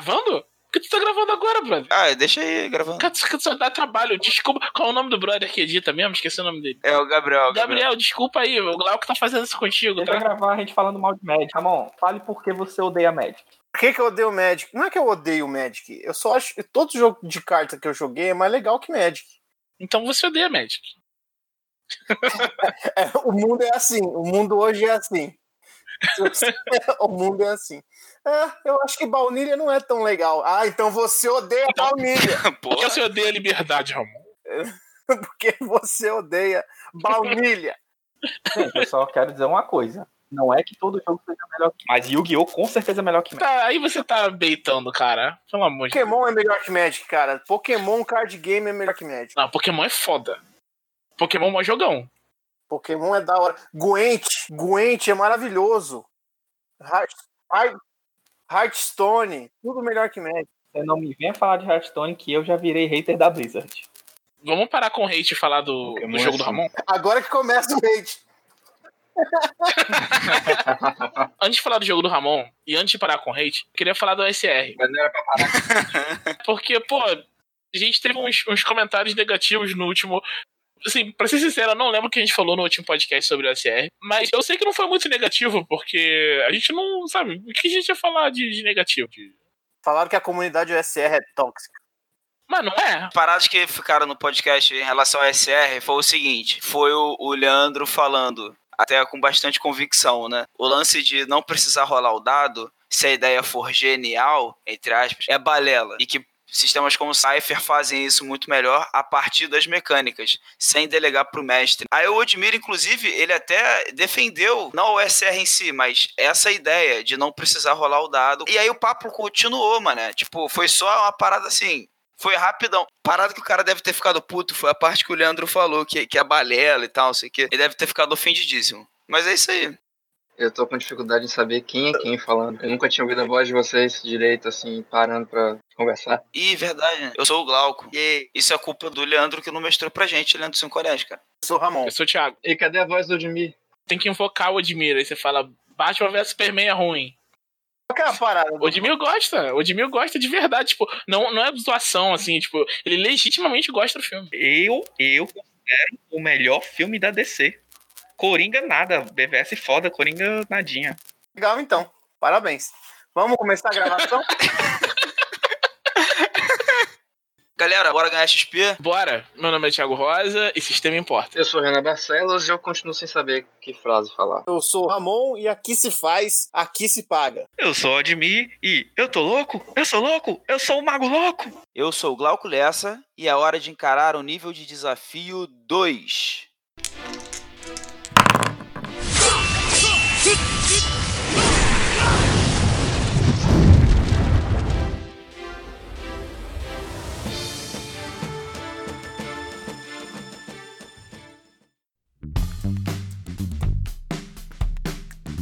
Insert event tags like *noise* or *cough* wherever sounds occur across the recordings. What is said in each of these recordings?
gravando? Por que tu tá gravando agora, brother? Ah, deixa aí gravando. Cara, tu só dá trabalho. Desculpa. Qual é o nome do brother que edita mesmo? Esqueci o nome dele. É o Gabriel. Gabriel, Gabriel desculpa aí. O Glauco tá fazendo isso contigo. Deixa Tá? gravar a gente falando mal de Magic. Ramon, fale por que você odeia Magic. Por que, que eu odeio o Magic? Não é que eu odeio o Magic. Eu só acho que todo jogo de carta que eu joguei é mais legal que Magic. Então você odeia Magic. *laughs* É, o mundo é assim. O mundo hoje é assim. *laughs* o mundo é assim. É, eu acho que baunilha não é tão legal. Ah, então você odeia Então- baunilha. *laughs* Por que você odeia liberdade, Ramon? *laughs* Porque você odeia baunilha. Gente, eu só quero dizer uma coisa. Não é que todo jogo seja melhor que Mas Yu-Gi-Oh! com certeza é melhor que Magic. Tá, aí você tá beitando, cara. Pelo amor de Deus. Pokémon é melhor que Magic, cara. Pokémon card game é melhor que Magic. Não, Pokémon é foda. Pokémon é mó jogão. Pokémon é da hora. Gwent, Gwent é maravilhoso. Heart, Heart, Hearthstone, tudo melhor que Magic. Você não me venha falar de Hearthstone que eu já virei hater da Blizzard. Vamos parar com o hate e falar do, do jogo é do. Ramon? Agora que começa o hate. *laughs* Antes de falar do jogo do Ramon e antes de parar com o hate, eu queria falar do SR. Mas não era pra parar. Porque, pô, a gente teve uns, uns comentários negativos no último. Assim, pra ser sincero, eu não lembro o que a gente falou no último podcast sobre o SR. Mas eu sei que não foi muito negativo, porque a gente não. Sabe, o que a gente ia falar de, de negativo? Falaram que a comunidade USR é tóxica. Mas não é. Paradas que ficaram no podcast em relação ao SR foi o seguinte: foi o, o Leandro falando, até com bastante convicção, né? O lance de não precisar rolar o dado, se a ideia for genial, entre aspas, é balela. E que sistemas como o Cypher fazem isso muito melhor a partir das mecânicas, sem delegar pro mestre. Aí o Odmir, inclusive, ele até defendeu, não o SR em si, mas essa ideia de não precisar rolar o dado. E aí o papo continuou, mano. Tipo, foi só uma parada assim. Foi rapidão. Parada que o cara deve ter ficado puto foi a parte que o Leandro falou, que, que é balela e tal, não sei o quê. Ele deve ter ficado ofendidíssimo. Mas é isso aí. Eu tô com dificuldade em saber quem é quem falando. Eu nunca tinha ouvido a voz de vocês direito, assim, parando pra conversar. Ih, verdade, né? Eu sou o Glauco. E isso é culpa do Leandro que não mestrou pra gente, Leandro Sincorés, cara. Eu sou o Ramon. Eu sou o Thiago. E cadê a voz do Odmir? Tem que invocar o Odmir. Aí você fala: Batman vs Superman é ruim. Qual que é a parada? O Odmil gosta, o Odmil gosta de verdade, tipo, não, não é zoação, assim, tipo, ele legitimamente gosta do filme. Eu, eu considero o melhor filme da DC. Coringa nada, BVS foda, Coringa nadinha. Legal, então. Parabéns. Vamos começar a gravação? *laughs* Galera, bora ganhar XP? Bora, meu nome é Thiago Rosa e sistema importa. Eu sou Renan Barcelos e eu continuo sem saber que frase falar. Eu sou o Ramon e aqui se faz, aqui se paga. Eu sou o Admir e eu tô louco? Eu sou louco? Eu sou o Mago Louco? Eu sou o Glauco Lessa e é hora de encarar o nível de desafio 2.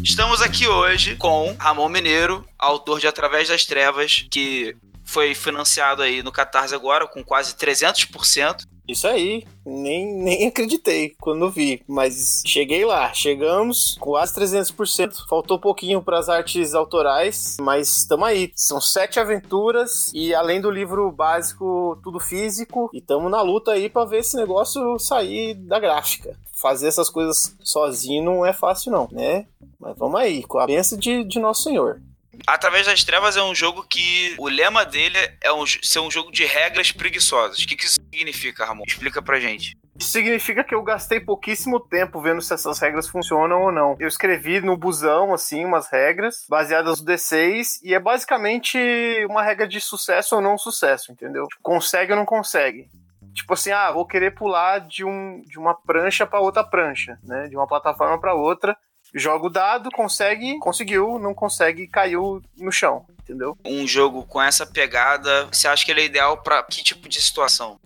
Estamos aqui hoje com Ramon Mineiro, autor de Através das Trevas, que foi financiado aí no Catarse agora com quase 300%. Isso aí, nem, nem *laughs* acreditei quando vi, mas cheguei lá, chegamos quase 300%. Faltou pouquinho para as artes autorais, mas estamos aí. São sete aventuras e além do livro básico, tudo físico, e estamos na luta aí para ver esse negócio sair da gráfica. Fazer essas coisas sozinho não é fácil, não, né? Mas vamos aí, com a bênção de, de Nosso Senhor. Através das Trevas é um jogo que o lema dele é um, ser um jogo de regras preguiçosas. O que, que isso significa, Ramon? Explica pra gente. Significa que eu gastei pouquíssimo tempo vendo se essas regras funcionam ou não. Eu escrevi no busão, assim, umas regras baseadas no D6 e é basicamente uma regra de sucesso ou não sucesso, entendeu? Consegue ou não consegue. Tipo assim, ah, vou querer pular de, um, de uma prancha para outra prancha, né? De uma plataforma para outra. Joga o dado, consegue, conseguiu, não consegue, caiu no chão, entendeu? Um jogo com essa pegada, você acha que ele é ideal pra que tipo de situação?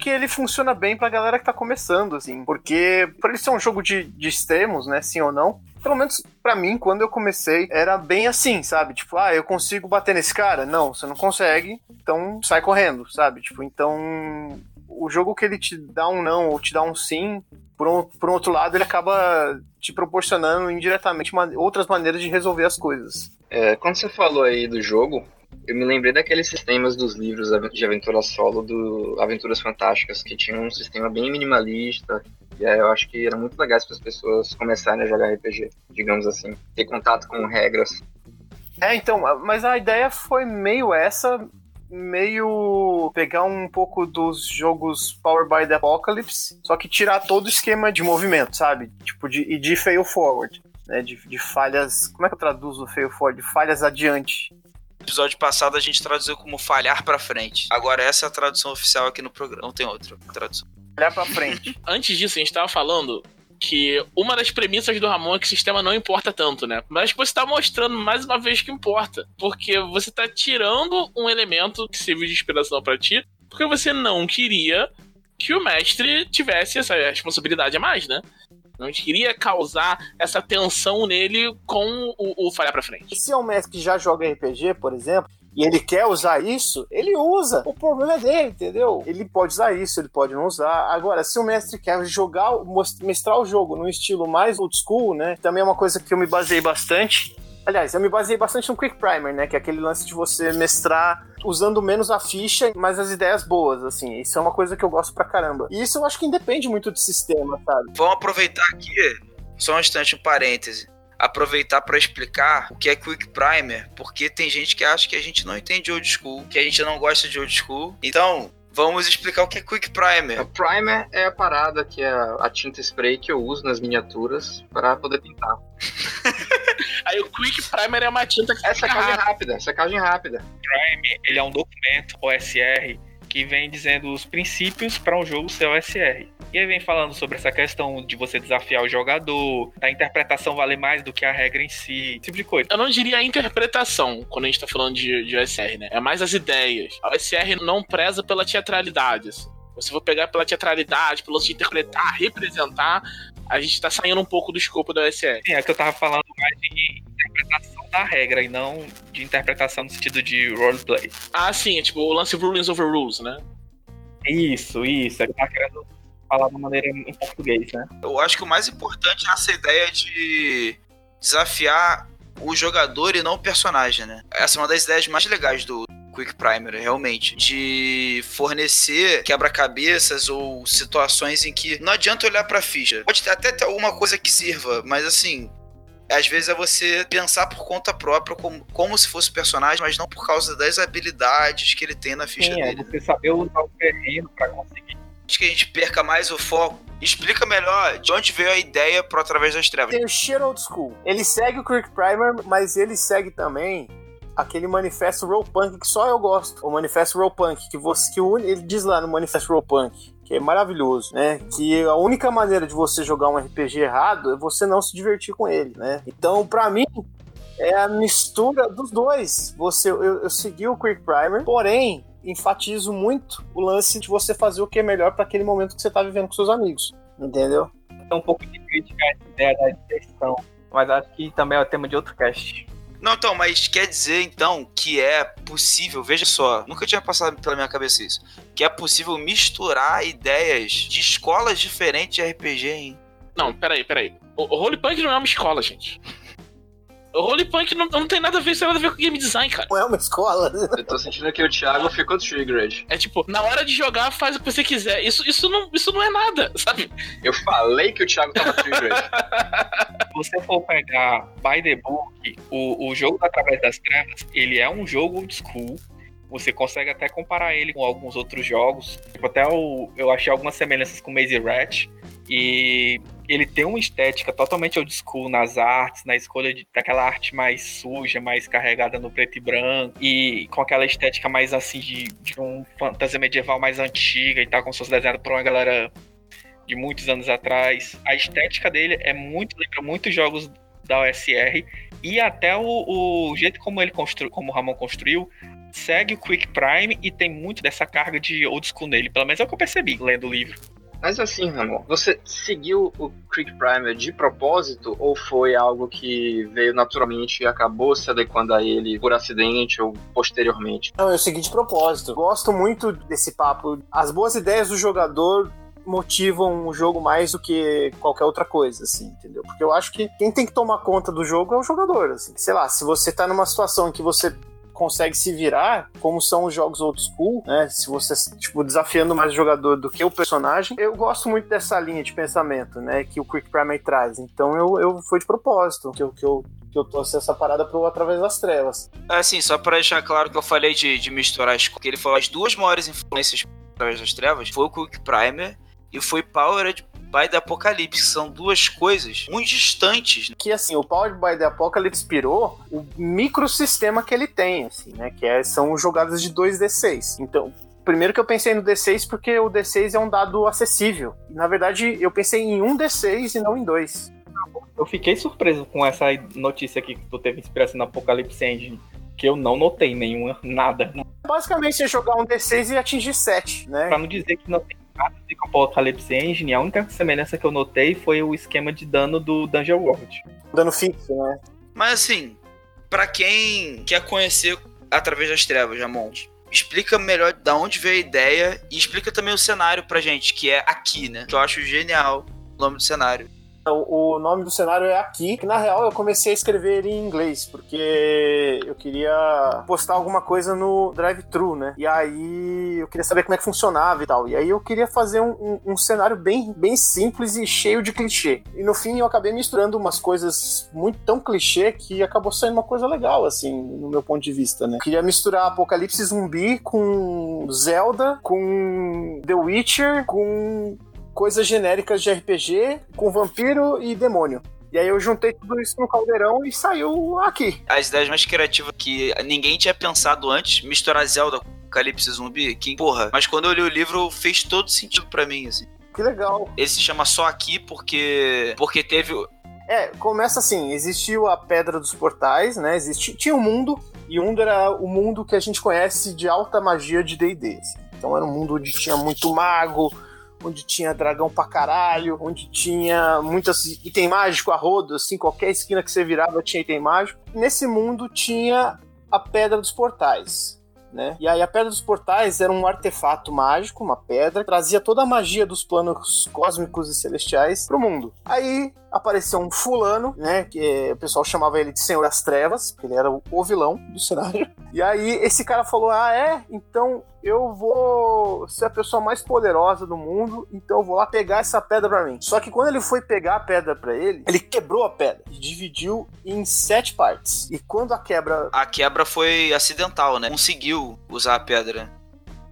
Porque ele funciona bem pra galera que tá começando, assim. Porque, por ele ser um jogo de, de extremos, né? Sim ou não. Pelo menos pra mim, quando eu comecei, era bem assim, sabe? Tipo, ah, eu consigo bater nesse cara? Não, você não consegue, então sai correndo, sabe? Tipo, então. O jogo que ele te dá um não ou te dá um sim, por um, por um outro lado, ele acaba te proporcionando indiretamente outras maneiras de resolver as coisas. É, quando você falou aí do jogo, Eu me lembrei daqueles sistemas dos livros de aventura solo do Aventuras Fantásticas, que tinham um sistema bem minimalista. E aí eu acho que era muito legal para as pessoas começarem a jogar RPG, digamos assim, ter contato com regras. É, então, mas a ideia foi meio essa, meio pegar um pouco dos jogos Power by the Apocalypse, só que tirar todo o esquema de movimento, sabe? Tipo, de, e de fail forward, né? De, de falhas. Como é que eu traduzo fail forward? De falhas adiante. No episódio passado a gente traduziu como falhar para frente. Agora essa é a tradução oficial aqui no programa. Não tem outra tradução. Falhar para frente. *laughs* Antes disso, a gente tava falando que uma das premissas do Ramon é que o sistema não importa tanto, né? Mas que você tá mostrando mais uma vez que importa. Porque você tá tirando um elemento que serviu de inspiração para ti, porque você não queria que o mestre tivesse essa responsabilidade a mais, né? Não queria causar essa tensão nele com o, o falhar pra frente. Se é um mestre que já joga RPG, por exemplo, e ele quer usar isso, ele usa. O problema é dele, entendeu? Ele pode usar isso, ele pode não usar. Agora, se o mestre quer jogar, mestrar o jogo num estilo mais old school, né? Também é uma coisa que eu me baseei bastante. Aliás, eu me baseei bastante no Quick Primer, né? Que é aquele lance de você mestrar usando menos a ficha, mas as ideias boas, assim. Isso é uma coisa que eu gosto pra caramba. E isso eu acho que independe muito do sistema, sabe? Vamos aproveitar aqui, só um instante, um parêntese aproveitar para explicar o que é Quick Primer, porque tem gente que acha que a gente não entende old school, que a gente não gosta de old school. Então, vamos explicar o que é Quick Primer. A primer é a parada que é a tinta spray que eu uso nas miniaturas para poder pintar. *laughs* Aí o Quick Primer é uma tinta que é secagem rápida, secagem rápida. Primer, ele é um documento OSR que vem dizendo os princípios para um jogo ser OSR. E aí vem falando sobre essa questão de você desafiar o jogador, da interpretação valer mais do que a regra em si, esse tipo de coisa. Eu não diria a interpretação quando a gente tá falando de, de OSR, né? É mais as ideias. A OSR não preza pela teatralidade, assim. Você for pegar pela teatralidade, pelo de interpretar, representar, a gente tá saindo um pouco do escopo da OSR. Sim, é que eu tava falando mais de interpretação da regra e não de interpretação no sentido de roleplay. Ah, sim, é tipo o lance rulings over rules, né? Isso, isso. É que tá querendo falar de uma maneira em português, né? Eu acho que o mais importante é essa ideia de desafiar o jogador e não o personagem, né? Essa é uma das ideias mais legais do Quick Primer, realmente. De fornecer quebra-cabeças ou situações em que não adianta olhar pra ficha. Pode até ter alguma coisa que sirva, mas assim, às vezes é você pensar por conta própria como, como se fosse personagem, mas não por causa das habilidades que ele tem na ficha Sim, dele. É você saber usar o terreno para conseguir. Que a gente perca mais o foco. Explica melhor de onde veio a ideia pro Através das Trevas. Tem o Sheer Old School. Ele segue o Quick Primer, mas ele segue também aquele manifesto Roll Punk que só eu gosto. O manifesto Roll Punk, que, você, que ele diz lá no manifesto Roll Punk que é maravilhoso, né? Que a única maneira de você jogar um RPG errado é você não se divertir com ele, né? Então, para mim, é a mistura dos dois. Você, eu, eu segui o Quick Primer, porém, enfatizo muito o lance de você fazer o que é melhor para aquele momento que você tá vivendo com seus amigos, entendeu? É um pouco de crítica essa ideia da diversão, mas acho que também é o tema de outro cast. Não, então, mas quer dizer então que é possível, veja só, nunca tinha passado pela minha cabeça isso, que é possível misturar ideias de escolas diferentes de RPG, hein? Não, peraí, peraí. O, o Rolepunk não é uma escola, gente. O Rolepunk não, não tem nada a ver, isso tem nada a ver com game design, cara. Não é uma escola. Eu tô sentindo que o Thiago ficou triggered. É tipo, na hora de jogar, faz o que você quiser. Isso, isso, não, isso não é nada, sabe? Eu falei que o Thiago tava triggered. Se *laughs* você for pegar by the book, o, o jogo Através das Trevas, ele é um jogo old school. Você consegue até comparar ele com alguns outros jogos. Tipo, até o, eu achei algumas semelhanças com Maze Rat. E ele tem uma estética totalmente old school nas artes, na escolha de, daquela arte mais suja, mais carregada no preto e branco, e com aquela estética mais assim de, de um fantasia medieval mais antiga e tal, como se fosse desenhado por uma galera de muitos anos atrás. A estética dele é muito, lembra muitos jogos da OSR, e até o, o jeito como ele construiu, como o Ramon construiu, segue o Quick Prime e tem muito dessa carga de old school nele, pelo menos é o que eu percebi lendo o livro. Mas assim, Ramon, você seguiu o Quick Primer de propósito ou foi algo que veio naturalmente e acabou se adequando a ele por acidente ou posteriormente? Não, eu segui de propósito. Gosto muito desse papo. As boas ideias do jogador motivam o jogo mais do que qualquer outra coisa, assim, entendeu? Porque eu acho que quem tem que tomar conta do jogo é o jogador, assim. Sei lá, se você tá numa situação em que você consegue se virar, como são os jogos old school, né? Se você, tipo, desafiando mais o jogador do que o personagem. Eu gosto muito dessa linha de pensamento, né? Que o Quick Prime traz. Então eu, eu foi de propósito que eu, que eu que eu trouxe essa parada pro Através das Trevas. Assim, só pra deixar claro que eu falei de, de misturar as que ele falou as duas maiores influências através das trevas foi o Quick Primer e foi Powered by the Apocalypse, que são duas coisas muito distantes. né? Que assim, o Powered by the Apocalypse inspirou o microsistema que ele tem, assim, né? Que é, são jogadas de 2D6. Então, primeiro que eu pensei no D6 porque o D6 é um dado acessível. Na verdade, eu pensei em um D6 e não em dois. Eu fiquei surpreso com essa notícia aqui que tu teve inspiração no Apocalipse Engine. Que eu não notei nenhuma, nada. Basicamente, você jogar um D6 e atingir 7, né? Pra não dizer que não tem nada a ver com o Apocalipse Engine, a única semelhança que eu notei foi o esquema de dano do Dungeon World. Dano fixo, né? Mas assim, pra quem quer conhecer através das trevas, Jamon, explica melhor da onde veio a ideia e explica também o cenário pra gente, que é aqui, né? Que eu acho genial o nome do cenário. O, o nome do cenário é aqui. Na real, eu comecei a escrever em inglês, porque eu queria postar alguma coisa no drive-thru, né? E aí eu queria saber como é que funcionava e tal. E aí eu queria fazer um, um- um cenário bem, bem simples e cheio de clichê. E no fim eu acabei misturando umas coisas muito tão clichê que acabou saindo uma coisa legal, assim, no meu ponto de vista, né? Eu queria misturar Apocalipse Zumbi com Zelda, com The Witcher, com coisas genéricas de RPG com vampiro e demônio. E aí eu juntei tudo isso no caldeirão e saiu aqui. As ideias mais criativas que ninguém tinha pensado antes, misturar Zelda com Apocalipse Zumbi, que, porra, mas quando eu li o livro fez todo sentido pra mim, assim. Que legal. Ele se chama só aqui porque porque teve É, começa assim, existiu a Pedra dos Portais, né? Existi, tinha um mundo, e o mundo era o mundo que a gente conhece de alta magia de D&D. assim. Então era um mundo onde tinha muito mago, onde tinha dragão pra caralho, onde tinha muitas item mágico a rodo, assim, qualquer esquina que você virava tinha item mágico. Nesse mundo tinha a Pedra dos Portais. Né? E aí a Pedra dos Portais era um artefato mágico, uma pedra, trazia toda a magia dos planos cósmicos e celestiais pro mundo. Aí apareceu um fulano, né, que o pessoal chamava ele de Senhor das Trevas, porque ele era o vilão do cenário. *laughs* E aí esse cara falou: "Ah, é? Então eu vou ser a pessoa mais poderosa do mundo, então eu vou lá pegar essa pedra pra mim". Só que quando ele foi pegar a pedra pra ele, ele quebrou a pedra e dividiu em sete partes. E quando a quebra a quebra foi acidental, né? Conseguiu usar a pedra.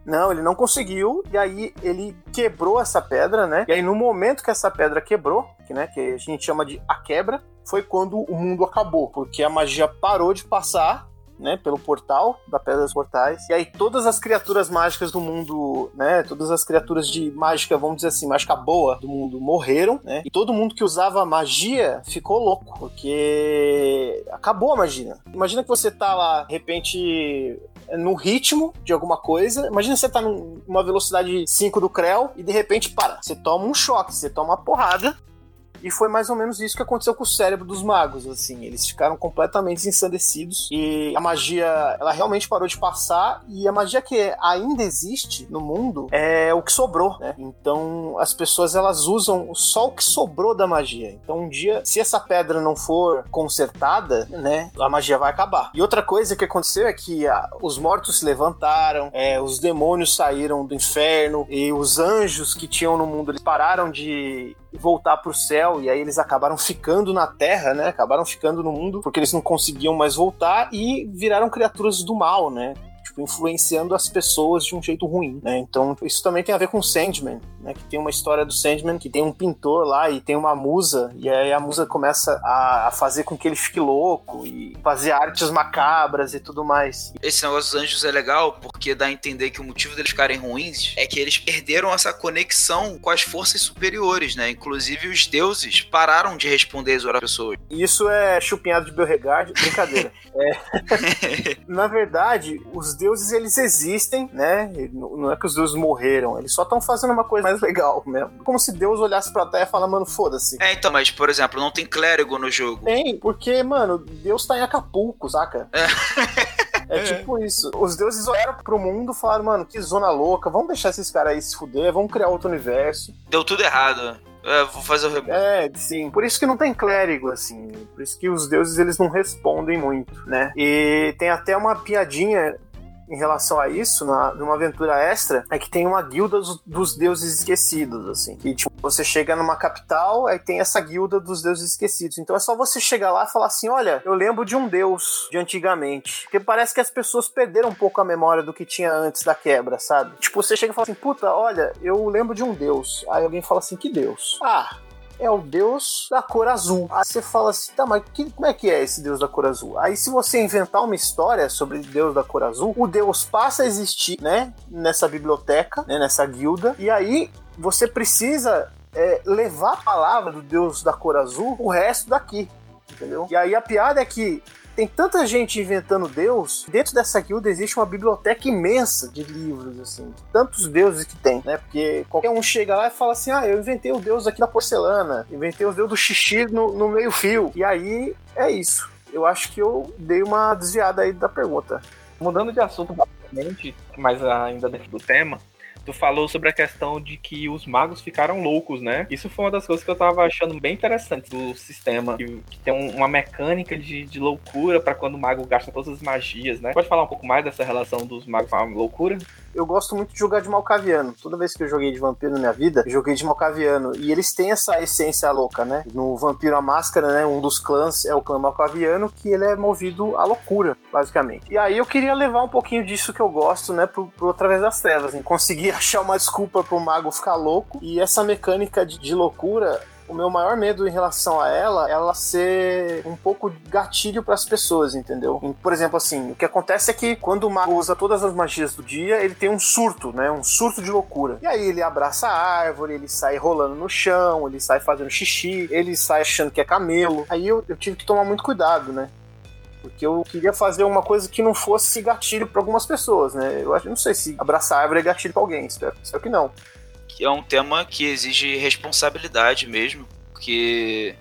Não, ele não conseguiu, e aí ele quebrou essa pedra, né? E aí no momento que essa pedra quebrou, que, né, que a gente chama de a quebra, foi quando o mundo acabou, porque a magia parou de passar, né, pelo portal da Pedra dos Portais. E aí todas as criaturas mágicas do mundo, né, todas as criaturas de mágica, vamos dizer assim, mágica boa do mundo morreram, né? E todo mundo que usava magia ficou louco, porque acabou a magia. Imagina que você tá lá, de repente, no ritmo de alguma coisa. Imagina você tá num- numa velocidade 5 do Creu e de repente para. Você toma um choque, você toma uma porrada. E foi mais ou menos isso que aconteceu com o cérebro dos magos, assim. Eles ficaram completamente ensandecidos. E a magia, ela realmente parou de passar. E a magia que ainda existe no mundo é o que sobrou, né? Então, as pessoas, elas usam só o que sobrou da magia. Então, um dia, se essa pedra não for consertada, né? A magia vai acabar. E outra coisa que aconteceu é que ah, os mortos se levantaram, é, os demônios saíram do inferno. E os anjos que tinham no mundo, eles pararam de voltar pro céu e aí eles acabaram ficando na terra, né? Acabaram ficando no mundo porque eles não conseguiam mais voltar e viraram criaturas do mal, né? Tipo, influenciando as pessoas de um jeito ruim, né? Então, isso também tem a ver com Sandman, né? Que tem uma história do Sandman que tem um pintor lá e tem uma musa e aí a musa começa a, a fazer com que ele fique louco e fazer artes macabras e tudo mais. Esse negócio dos anjos é legal porque dá a entender que o motivo deles ficarem ruins é que eles perderam essa conexão com as forças superiores, né? Inclusive os deuses pararam de responder às das pessoas. Isso é chupinhado de Beauregard, brincadeira. *laughs* É. Na verdade, os deuses eles existem, né? Não é que os deuses morreram, eles só estão fazendo uma coisa mais legal mesmo. Como se Deus olhasse pra terra e falasse, mano, foda-se. É, então, mas, por exemplo, não tem clérigo no jogo. Tem, porque, mano, Deus tá em Acapulco, saca? É tipo isso. Os deuses olharam pro mundo e falaram, mano, que zona louca, vamos deixar esses caras aí se fuder, vamos criar outro universo. Deu tudo errado. É, vou fazer o reboot. É, sim. Por isso que não tem clérigo, assim. Por isso que os deuses eles não respondem muito, né? E tem até uma piadinha em relação a isso, na, numa aventura extra, é que tem uma guilda dos, dos deuses esquecidos, assim. Que, tipo, você chega numa capital, aí tem essa guilda dos deuses esquecidos. Então é só você chegar lá e falar assim: olha, eu lembro de um deus de antigamente. Porque parece que as pessoas perderam um pouco a memória do que tinha antes da quebra, sabe? Tipo, você chega e fala assim: puta, olha, eu lembro de um deus. Aí alguém fala assim: que deus? Ah, é o deus da cor azul. Aí você fala assim, tá, mas que, como é que é esse deus da cor azul? Aí se você inventar uma história sobre o deus da cor azul, o deus passa a existir, né, nessa biblioteca, né, nessa guilda, e aí você precisa é, levar a palavra do deus da cor azul o resto daqui, entendeu? E aí a piada é que tem tanta gente inventando Deus, dentro dessa guilda existe uma biblioteca imensa de livros, assim, de tantos deuses que tem, né? Porque qualquer um chega lá e fala assim: ah, eu inventei o deus aqui da porcelana, inventei o deus do xixi no, no meio-fio. E aí é isso. Eu acho que eu dei uma desviada aí da pergunta. Mudando de assunto rapidamente, mas ainda dentro do tema, tu falou sobre a questão de que os magos ficaram loucos, né? Isso foi uma das coisas que eu tava achando bem interessante do sistema, que, que tem um, uma mecânica de, de loucura para quando o mago gasta todas as magias, né? Pode falar um pouco mais dessa relação dos magos com a loucura? Eu gosto muito de jogar de Malcaviano. Toda vez que eu joguei de vampiro na minha vida, joguei de Malcaviano. E eles têm essa essência louca, né? No Vampiro a Máscara, né? Um dos clãs é o clã Malcaviano, que ele é movido à loucura, basicamente. E aí eu queria levar um pouquinho disso que eu gosto, né? Pro, pro Através das Trevas. Em conseguir *laughs* achar uma desculpa pro mago ficar louco. E essa mecânica de, de loucura o meu maior medo em relação a ela, ela ser um pouco gatilho para as pessoas, entendeu? Por exemplo, assim, o que acontece é que quando o mago usa todas as magias do dia, ele tem um surto, né? Um surto de loucura. E aí ele abraça a árvore, ele sai rolando no chão, ele sai fazendo xixi, ele sai achando que é camelo. Aí eu, eu tive que tomar muito cuidado, né? Porque eu queria fazer uma coisa que não fosse gatilho para algumas pessoas, né? Eu acho, não sei se abraçar a árvore é gatilho para alguém, espero, espero que não é um tema que exige responsabilidade mesmo, porque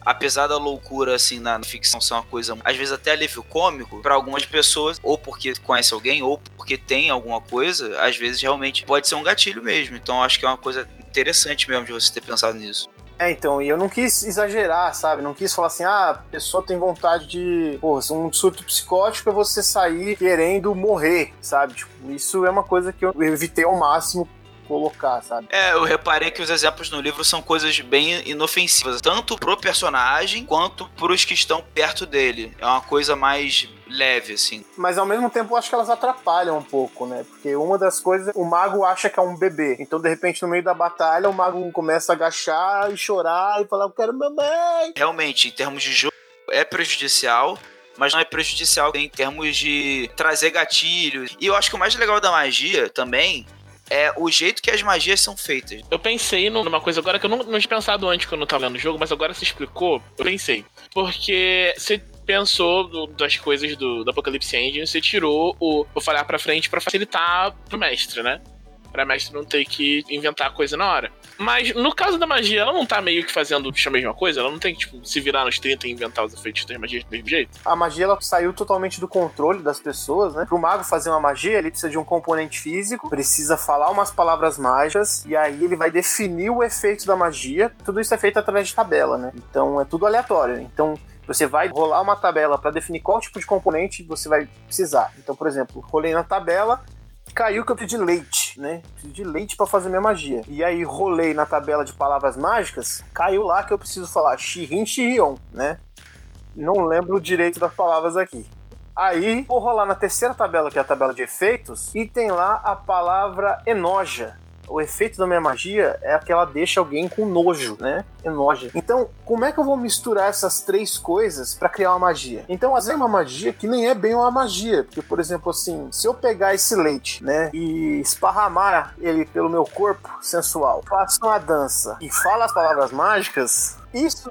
apesar da loucura assim na ficção ser uma coisa às vezes até alívio cômico para algumas pessoas, ou porque conhece alguém, ou porque tem alguma coisa, às vezes realmente pode ser um gatilho mesmo. Então acho que é uma coisa interessante mesmo de você ter pensado nisso. É, então, e eu não quis exagerar, sabe? Não quis falar assim, ah, a pessoa tem vontade de, pô, um surto psicótico é você sair querendo morrer, sabe? Tipo, isso é uma coisa que eu evitei ao máximo colocar, sabe? É, eu reparei que os exemplos no livro são coisas bem inofensivas, tanto pro personagem quanto pros que estão perto dele. É uma coisa mais leve, assim. Mas ao mesmo tempo eu acho que elas atrapalham um pouco, né? Porque uma das coisas, o mago acha que é um bebê. Então, de repente, no meio da batalha, o mago começa a agachar e chorar e falar: Eu quero mamãe. Realmente, em termos de jogo, é prejudicial. Mas não é prejudicial em termos de trazer gatilhos. E eu acho que o mais legal da magia também é o jeito que as magias são feitas. Eu pensei numa coisa agora que eu não, não tinha pensado antes quando eu tava lendo o jogo, mas agora se explicou, eu pensei. Porque você pensou do, das coisas do, do Apocalypse Engine, você tirou o, o falhar pra frente para facilitar pro mestre, né? Pra mestre não ter que inventar a coisa na hora. Mas no caso da magia, ela não tá meio que fazendo a mesma coisa? Ela não tem que tipo, se virar nos 30 e inventar os efeitos das magias do mesmo jeito? A magia ela saiu totalmente do controle das pessoas, né? Pro mago fazer uma magia, ele precisa de um componente físico, precisa falar umas palavras mágicas, e aí ele vai definir o efeito da magia. Tudo isso é feito através de tabela, né? Então é tudo aleatório. Então você vai rolar uma tabela para definir qual tipo de componente você vai precisar. Então, por exemplo, rolei na tabela, caiu que eu de leite, né? De leite para fazer minha magia. E aí rolei na tabela de palavras mágicas, caiu lá que eu preciso falar Shirin Shirion, né? Não lembro direito das palavras aqui. Aí vou rolar na terceira tabela, que é a tabela de efeitos, e tem lá a palavra enoja o efeito da minha magia é que ela deixa alguém com nojo, né? Enoja. Então, como é que eu vou misturar essas três coisas para criar uma magia? Então, às vezes é uma magia que nem é bem uma magia, porque, por exemplo, assim, se eu pegar esse leite, né, e esparramar ele pelo meu corpo sensual, faço uma dança e falo as palavras mágicas, isso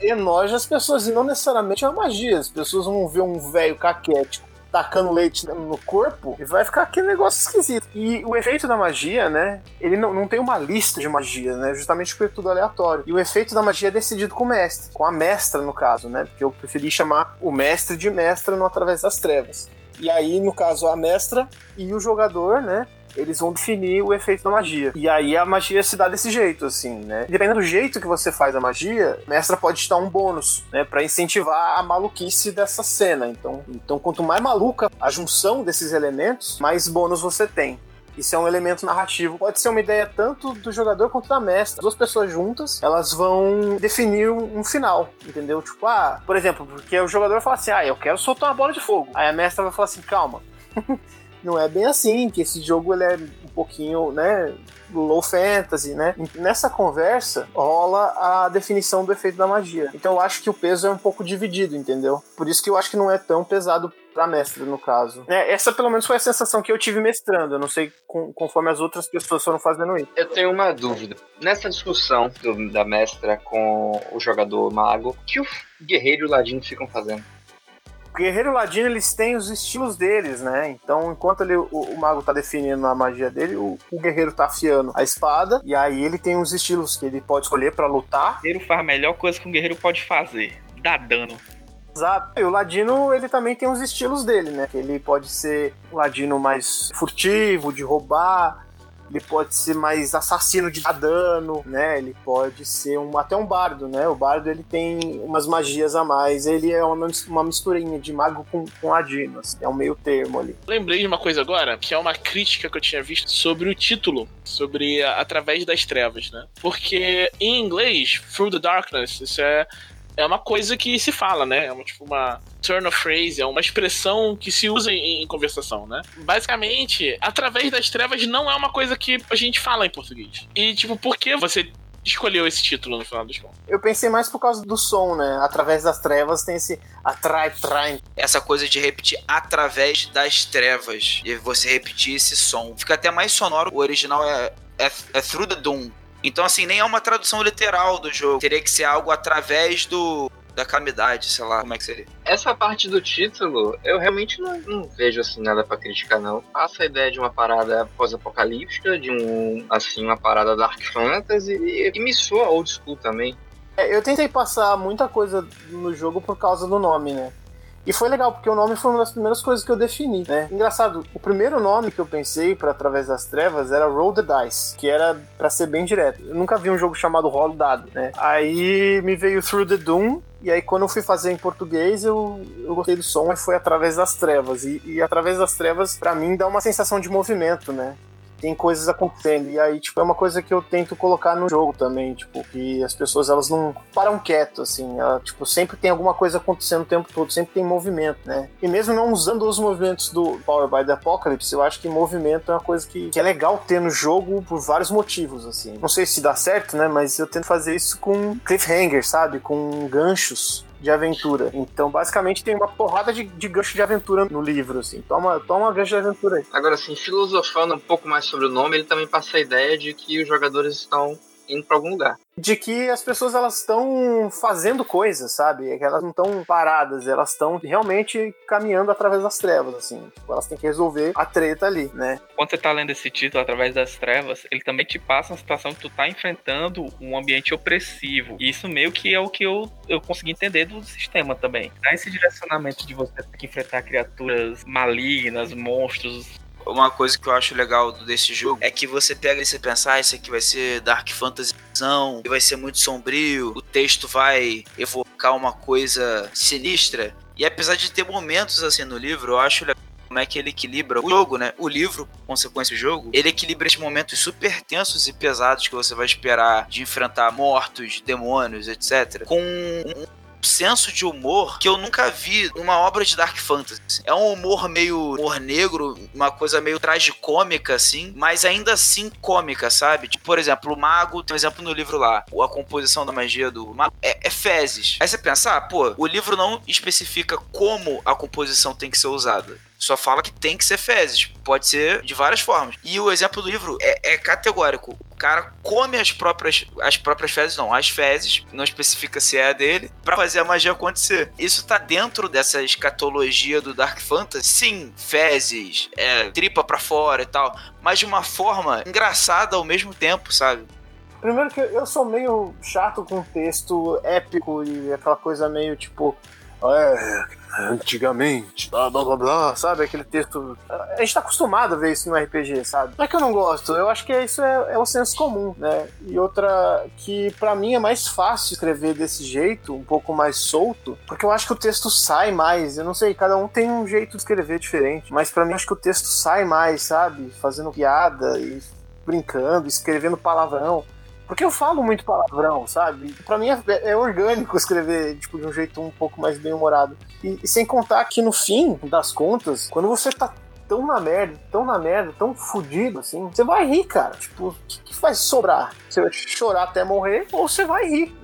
enoja as pessoas e não necessariamente é uma magia. As pessoas vão ver um velho caquético tacando leite no corpo, e vai ficar aquele negócio esquisito. E o efeito da magia, né? Ele não, não tem uma lista de magia, né? Justamente porque é tudo aleatório. E o efeito da magia é decidido com o mestre, com a mestra, no caso, né? Porque eu preferi chamar o mestre de mestra no Através das Trevas. E aí, no caso, a mestra e o jogador, né? Eles vão definir o efeito da magia. E aí a magia se dá desse jeito, assim, né? Dependendo do jeito que você faz a magia, a mestra pode te dar um bônus, né? Pra incentivar a maluquice dessa cena. Então, então quanto mais maluca a junção desses elementos, mais bônus você tem. Isso é um elemento narrativo. Pode ser uma ideia tanto do jogador quanto da mestra. Duas pessoas juntas, elas vão definir um final, entendeu? Tipo, ah, por exemplo, porque o jogador fala assim: ah, eu quero soltar uma bola de fogo. Aí a mestra vai falar assim: calma. *laughs* não é bem assim, que esse jogo ele é um pouquinho, né, low fantasy, né? Nessa conversa rola a definição do efeito da magia. Então eu acho que o peso é um pouco dividido, entendeu? Por isso que eu acho que não é tão pesado pra mestre, no caso. É, essa pelo menos foi a sensação que eu tive mestrando. Eu não sei com, conforme as outras pessoas foram fazendo isso. Eu tenho uma dúvida. Nessa discussão do, da mestra com o jogador mago, que o guerreiro e o ladino ficam fazendo? Guerreiro e Ladino, eles têm os estilos deles, né? Então, enquanto ele, o, o, mago tá definindo a magia dele, o, o, guerreiro tá afiando a espada, e aí ele tem os estilos que ele pode escolher para lutar. O guerreiro faz a melhor coisa que um guerreiro pode fazer, dar dano. Exato. E o Ladino, ele também tem os estilos dele, né? Ele pode ser um Ladino mais furtivo, de roubar, ele pode ser mais assassino de dano, né? Ele pode ser um, até um bardo, né? O bardo ele tem umas magias a mais. Ele é uma, uma misturinha de mago com, com ladino. Assim, é um meio termo ali. Lembrei de uma coisa agora, que é uma crítica que eu tinha visto sobre o título, sobre Através das Trevas, né? Porque em inglês, Through the Darkness, isso é é uma coisa que se fala, né? É uma, tipo uma turn of phrase, é uma expressão que se usa em, em, conversação, né? Basicamente, através das trevas não é uma coisa que a gente fala em português. E, tipo, por que você escolheu esse título no final dos contos? Eu pensei mais por causa do som, né? Através das trevas tem esse atrai, trai. Essa coisa de repetir através das trevas. E você repetir esse som. Fica até mais sonoro. O original é, é, é Through the Doom. Então, assim, nem é uma tradução literal do jogo. Teria que ser algo através do da calamidade, sei lá, como é que seria. Essa parte do título, eu realmente não, não vejo assim nada para criticar não. Passa a ideia de uma parada pós-apocalíptica, de um assim uma parada dark fantasy e, e me soa old school também. É, eu tentei passar muita coisa no jogo por causa do nome, né? E foi legal, porque o nome foi uma das primeiras coisas que eu defini, né? Engraçado, o primeiro nome que eu pensei para Através das Trevas era Roll the Dice, que era para ser bem direto. Eu nunca vi um jogo chamado Roll Dado, né? Aí me veio Through the Doom, e aí, quando eu fui fazer em português, eu, eu gostei do som e foi através das trevas. E, e através das trevas, para mim, dá uma sensação de movimento, né? Tem coisas acontecendo. E aí, tipo, é uma coisa que eu tento colocar no jogo também, tipo, que as pessoas elas não param quieto, assim. Ela, tipo, sempre tem alguma coisa acontecendo o tempo todo, sempre tem movimento, né? E mesmo não usando os movimentos do Power by the Apocalypse, eu acho que movimento é uma coisa que, que é legal ter no jogo por vários motivos, assim. Não sei se dá certo, né? Mas eu tento fazer isso com cliffhanger, sabe? Com ganchos de aventura. Então, basicamente, tem uma porrada de, de gancho de aventura no livro, assim. Toma, toma gancho de aventura aí. Agora, assim, filosofando um pouco mais sobre o nome, ele também passa a ideia de que os jogadores estão indo para algum lugar. De que as pessoas elas estão fazendo coisas, sabe? É que elas não estão paradas, elas estão realmente caminhando através das trevas, assim. Tipo, elas têm que resolver a treta ali, né? Quando você tá lendo esse título através das trevas, ele também te passa uma situação que tu tá enfrentando um ambiente opressivo. E isso meio que é o que eu, eu consegui entender do sistema também. Dá esse direcionamento de você ter que enfrentar criaturas malignas, monstros uma coisa que eu acho legal desse jogo é que você pega e você pensa, ah, isso aqui vai ser Dark Fantasy, vai ser muito sombrio, o texto vai evocar uma coisa sinistra. E apesar de ter momentos assim no livro, eu acho legal como é que ele equilibra o jogo, né? O livro, consequência do jogo, ele equilibra esses momentos super tensos e pesados que você vai esperar de enfrentar mortos, demônios, etc. Com um senso de humor que eu nunca vi numa obra de Dark Fantasy. É um humor meio humor negro, uma coisa meio tragicômica, assim, mas ainda assim cômica, sabe? Tipo, por exemplo, o Mago, tem um exemplo no livro lá, a composição da magia do Mago é, é fezes. Aí você pensa, ah, pô, o livro não especifica como a composição tem que ser usada só fala que tem que ser fezes. Pode ser de várias formas. E o exemplo do livro é, é categórico. Cara come as próprias, as próprias fezes, não, as fezes, não especifica se é a dele, para fazer a magia acontecer. Isso tá dentro dessa escatologia do Dark Fantasy. Sim, fezes, é, tripa para fora e tal, mas de uma forma engraçada ao mesmo tempo, sabe? Primeiro que eu sou meio chato com texto épico e aquela coisa meio tipo É, antigamente, blá blá blá blá, sabe? Aquele texto. A gente tá acostumado a ver isso no RPG, sabe? Não é que eu não gosto, eu acho que isso é, é o senso comum, né? E outra que para mim é mais fácil escrever desse jeito, um pouco mais solto, porque eu acho que o texto sai mais. Eu não sei, cada um tem um jeito de escrever diferente, mas para mim acho que o texto sai mais, sabe? Fazendo piada e brincando, escrevendo palavrão. Porque eu falo muito palavrão, sabe? Pra mim é, é orgânico escrever, tipo, de um jeito um pouco mais bem-humorado. E, e, sem contar que no fim das contas, quando você tá tão na merda, tão na merda, tão fudido assim, você vai rir, cara. Tipo, o que, que vai sobrar? Você vai chorar até morrer ou você vai rir?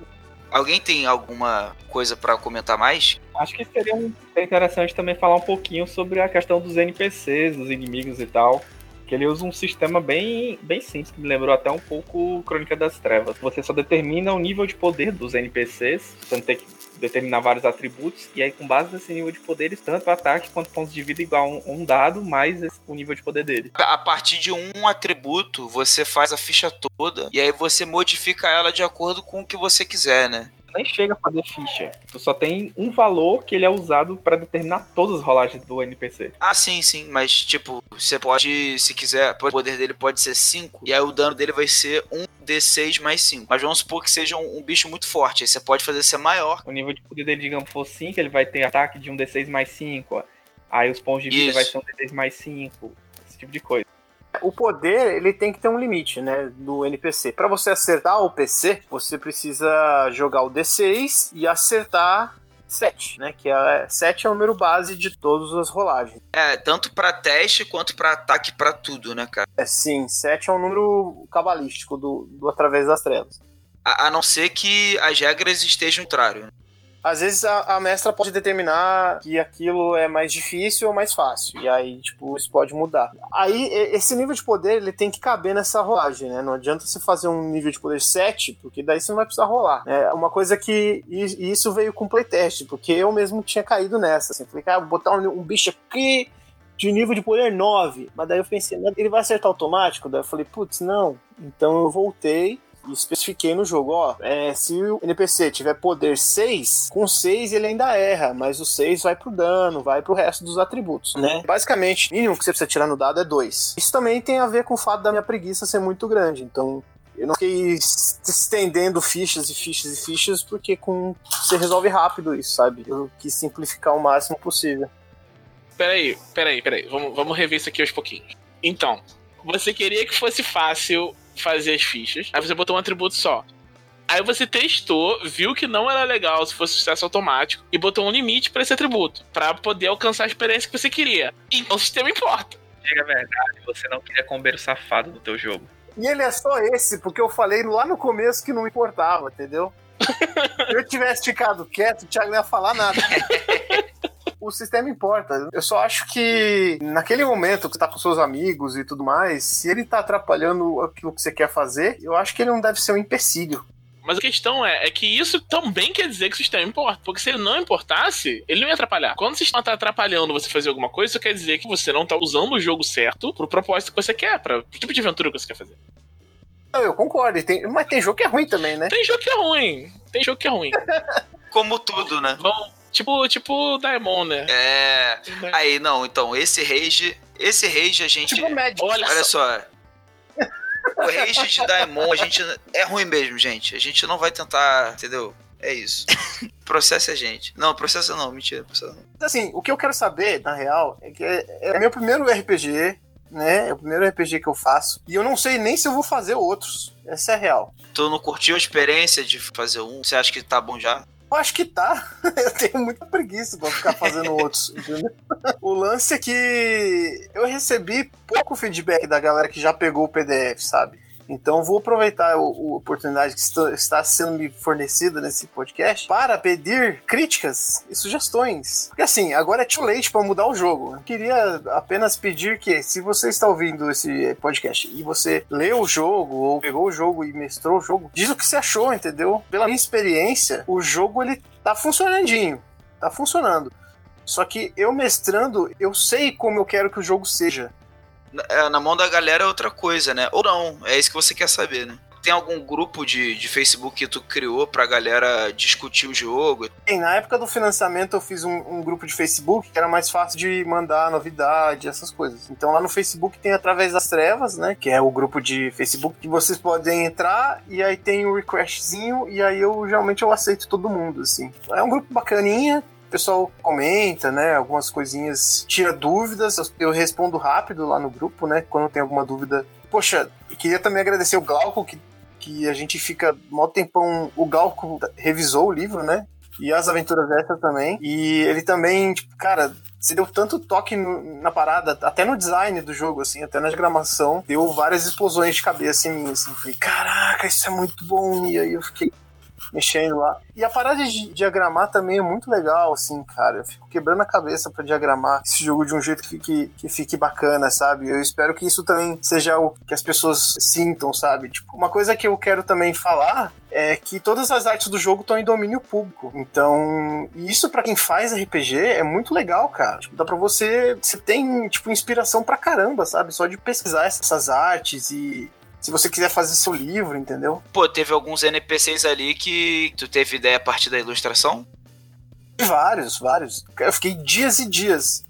Alguém tem alguma coisa para comentar mais? Acho que seria interessante também falar um pouquinho sobre a questão dos NPCs, dos inimigos e tal que ele usa um sistema bem, bem simples, que me lembrou até um pouco Crônica das Trevas. Você só determina o nível de poder dos NPCs, você tem que determinar vários atributos, e aí com base nesse nível de poderes, tanto ataque quanto pontos de vida igual um, um dado, mais o nível de poder dele. A partir de um atributo, você faz a ficha toda, e aí você modifica ela de acordo com o que você quiser, né? Nem chega a fazer ficha. Tu só tem um valor que ele é usado para determinar todas as rolagens do NPC. Ah, sim, sim. Mas, tipo, você pode, se quiser, o poder dele pode ser 5. E aí o dano dele vai ser 1 D6 mais 5. Mas vamos supor que seja um, um, bicho muito forte. Aí você pode fazer ser maior. O nível de poder dele, digamos, for 5, ele vai ter ataque de um D6 mais 5. Aí os pontos de vida Isso. vai ser um D6 mais 5. Esse tipo de coisa o poder ele tem que ter um limite, né, do NPC. Para você acertar o PC, você precisa jogar o D6 e acertar 7, né? Que é 7 é o número base de todas as rolagens. É, tanto para teste quanto para ataque para tudo, né, cara? É sim, 7 é um número cabalístico do, do Através das Trevas. A, a não ser que as regras estejam contrário. Né? Às vezes a, a, mestra pode determinar que aquilo é mais difícil ou mais fácil. E aí, tipo, isso pode mudar. Aí, esse nível de poder, ele tem que caber nessa rolagem, né? Não adianta você fazer um nível de poder 7, porque daí você não vai precisar rolar. É uma coisa que. E isso veio com playtest, porque eu mesmo tinha caído nessa. Assim, falei, cara, vou botar um, um bicho aqui de nível de poder 9. Mas daí eu pensei, ele vai acertar automático? Daí eu falei, putz, não. Então eu voltei e especifiquei no jogo, ó, é, se o NPC tiver poder 6, com 6 ele ainda erra, mas o 6 vai pro dano, vai pro resto dos atributos, né? Basicamente, o mínimo que você precisa tirar no dado é 2. Isso também tem a ver com o fato da minha preguiça ser muito grande, então eu não fiquei estendendo fichas e fichas e fichas, porque com você resolve rápido isso, sabe? Eu quis simplificar o máximo possível. Peraí, peraí, peraí. Vamos, vamos rever isso aqui aos pouquinhos. Então, você queria que fosse fácil fazer as fichas. Aí você botou um atributo só. Aí você testou, viu que não era legal se fosse sucesso automático e botou um limite para esse atributo, para poder alcançar a experiência que você queria. Então o sistema importa. Diga a verdade, você não queria comber safado no teu jogo. E ele é só esse, porque eu falei lá no começo que não importava, entendeu? *laughs* Se eu tivesse ficado quieto, o Thiago não ia falar nada. *laughs* o sistema importa. Eu só acho que naquele momento que você tá com seus amigos e tudo mais, se ele tá atrapalhando aquilo que você quer fazer, eu acho que ele não deve ser um empecilho. Mas a questão é, é que isso também quer dizer que o sistema importa. Porque se ele não importasse, ele não ia atrapalhar. Quando o sistema tá atrapalhando você fazer alguma coisa, isso quer dizer que você não tá usando o jogo certo pro propósito que você quer, para o tipo de aventura que você quer fazer. Eu concordo, tem, mas tem jogo que é ruim também, né? Tem jogo que é ruim. Tem jogo que é ruim. Como tudo, né? Bom, Tipo, tipo Daemon, né? É. Aí, não, então, esse rage. Esse rage a gente. Tipo Olha, Olha só. o rage de Daemon, a gente. É ruim mesmo, gente. A gente não vai tentar. Entendeu? É isso. Processa a gente. Não, processa não, mentira, processa não. Assim, o que eu quero saber, na real, é que é, é meu primeiro RPG, né? É o primeiro RPG que eu faço. E eu não sei nem se eu vou fazer outros. Essa é a real. Tu não curtiu a experiência de fazer um? Você acha que tá bom já? Eu acho que tá. *laughs* Eu tenho muita preguiça pra ficar fazendo outros, *laughs* entendeu? O lance é que eu recebi pouco feedback da galera que já pegou o PDF, sabe? Então vou aproveitar a oportunidade que está sendo me fornecida nesse podcast para pedir críticas e sugestões. Porque assim, agora é too late para mudar o jogo. Eu queria apenas pedir que, se você está ouvindo esse podcast e você leu o jogo ou pegou o jogo e mestrou o jogo, diz o que você achou, entendeu? Pela minha experiência, o jogo ele tá funcionandinho, tá funcionando. Só que eu mestrando, eu sei como eu quero que o jogo seja. É, na mão da galera é outra coisa, né? Ou não, é isso que você quer saber, né? Tem algum grupo de, de Facebook que tu criou pra galera discutir o jogo? Bem, na época do financiamento eu fiz um, um grupo de Facebook que era mais fácil de mandar novidade, essas coisas. Então lá no Facebook tem Através das Trevas, né? Que é o grupo de Facebook que vocês podem entrar e aí tem o requestzinho e aí eu geralmente eu aceito todo mundo, assim. É um grupo bacaninha, o pessoal comenta, né? Algumas coisinhas, tira dúvidas, eu respondo rápido lá no grupo, né? Quando tem alguma dúvida. Poxa, queria também agradecer o Glauco, que, que a gente fica mó tempão. O Glauco revisou o livro, né? E as aventuras dessa também. E ele também, tipo, cara, você deu tanto toque no, na parada, até no design do jogo, assim, até na diagramação, deu várias explosões de cabeça em mim, assim. Falei, caraca, isso é muito bom. E aí eu fiquei, mexendo lá. E a parada de diagramar também é muito legal, assim, cara. Eu fico quebrando a cabeça para diagramar esse jogo de um jeito que, que, que, fique bacana, sabe? Eu espero que isso também seja o que as pessoas sintam, sabe? Tipo, uma coisa que eu quero também falar é que todas as artes do jogo estão em domínio público. Então, isso para quem faz RPG é muito legal, cara. Tipo, dá pra você. Você tem, tipo, inspiração pra caramba, sabe? Só de pesquisar essas artes e se você quiser fazer seu livro, entendeu? Pô, teve alguns NPCs ali que tu teve ideia a partir da ilustração? Vários, vários. Eu fiquei dias e dias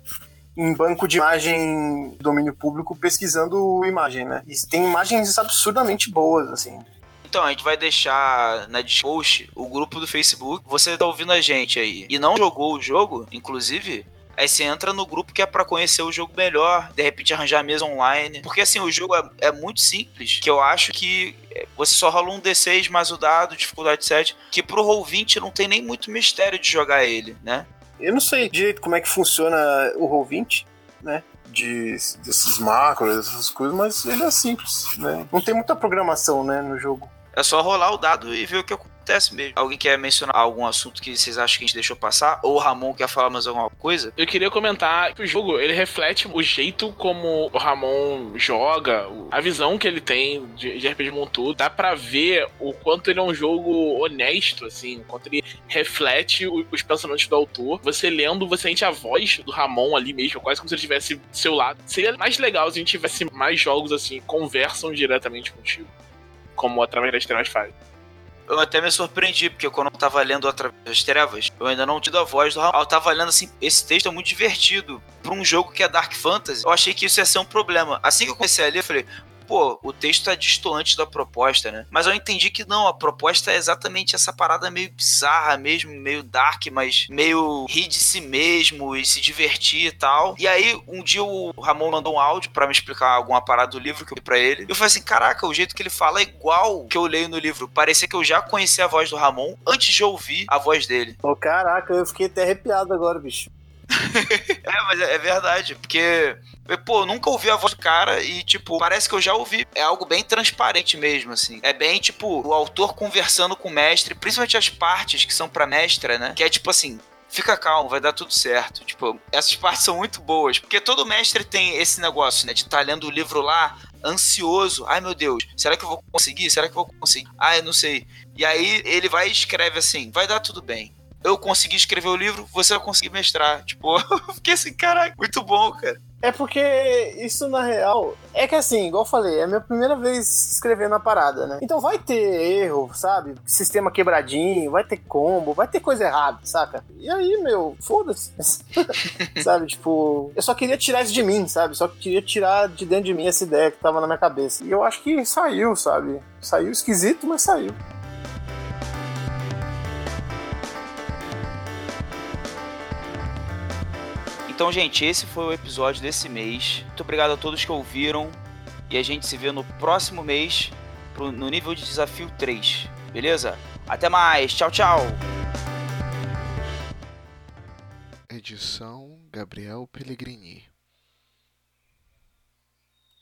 em banco de imagem domínio público pesquisando imagem, né? E tem imagens absurdamente boas, assim. Então, a gente vai deixar na post o grupo do Facebook. Você tá ouvindo a gente aí e não jogou o jogo, inclusive, Aí você entra no grupo que é para conhecer o jogo melhor, de repente arranjar a mesa online. Porque assim, o jogo é, é, muito simples, que eu acho que você só rola um D6 mais o dado, dificuldade 7, que pro Roll20 não tem nem muito mistério de jogar ele, né? Eu não sei direito como é que funciona o Roll20, né? De, desses macros, essas coisas, mas ele é simples, né? Não tem muita programação, né, no jogo. É só rolar o dado e ver o que acontece acontece mesmo. Alguém quer mencionar algum assunto que vocês acham que a gente deixou passar? Ou o Ramon quer falar mais alguma coisa? Eu queria comentar que o jogo, ele reflete o jeito como o Ramon joga, a visão que ele tem de, de RPG Montudo. Dá pra ver o quanto ele é um jogo honesto, assim, o quanto ele reflete os pensamentos do autor. Você lendo, você sente a voz do Ramon ali mesmo, quase como se ele estivesse do seu lado. Seria mais legal se a gente tivesse mais jogos assim, conversam diretamente contigo. Como através das trevas faz eu até me surpreendi, porque quando eu tava lendo Através das Trevas, eu ainda não tinha a voz do Raul. Eu tava lendo assim, esse texto é muito divertido. Pra um jogo que é Dark Fantasy, eu achei que isso ia ser um problema. Assim que eu comecei a ler, eu falei, pô, o texto é distoante da proposta, né? Mas eu entendi que não, a proposta é exatamente essa parada meio bizarra mesmo, meio dark, mas meio rir de si mesmo e se divertir e tal. E aí, um dia o Ramon mandou um áudio para me explicar alguma parada do livro que eu li pra ele. Eu falei assim: caraca, o jeito que ele fala é igual que eu leio no livro. Parecia que eu já conhecia a voz do Ramon antes de ouvir a voz dele. Pô, caraca, eu fiquei até arrepiado agora, bicho. *laughs* é, mas é, é verdade, porque Pô, nunca ouvi a voz do cara e, tipo, parece que eu já ouvi. É algo bem transparente mesmo, assim. É bem, tipo, o autor conversando com o mestre, principalmente as partes que são pra mestra, né? Que é tipo assim. Fica calmo, vai dar tudo certo. Tipo, essas partes são muito boas. Porque todo mestre tem esse negócio, né? De estar tá lendo o livro lá, ansioso. Ai, meu Deus, será que eu vou conseguir? Será que eu vou conseguir? Ai, não sei. E aí ele vai e escreve assim: vai dar tudo bem eu consegui escrever o livro, você vai conseguir mestrar. Tipo, *laughs* eu fiquei assim, caraca, muito bom, cara. É porque isso, na real, é que assim, igual eu falei, é a minha primeira vez escrevendo a parada, né? Então vai ter erro, sabe? Sistema quebradinho, vai ter combo, vai ter coisa errada, saca? E aí, meu, foda-se. *laughs* sabe? Tipo, eu só queria tirar isso de mim, sabe? Só queria tirar de dentro de mim essa ideia que tava na minha cabeça. E eu acho que saiu, sabe? Saiu esquisito, mas saiu. Então, gente, esse foi o episódio desse mês. Muito obrigado a todos que ouviram. E a gente se vê no próximo mês no nível de desafio 3. Beleza? Até mais. Tchau, tchau. Edição Gabriel Pellegrini.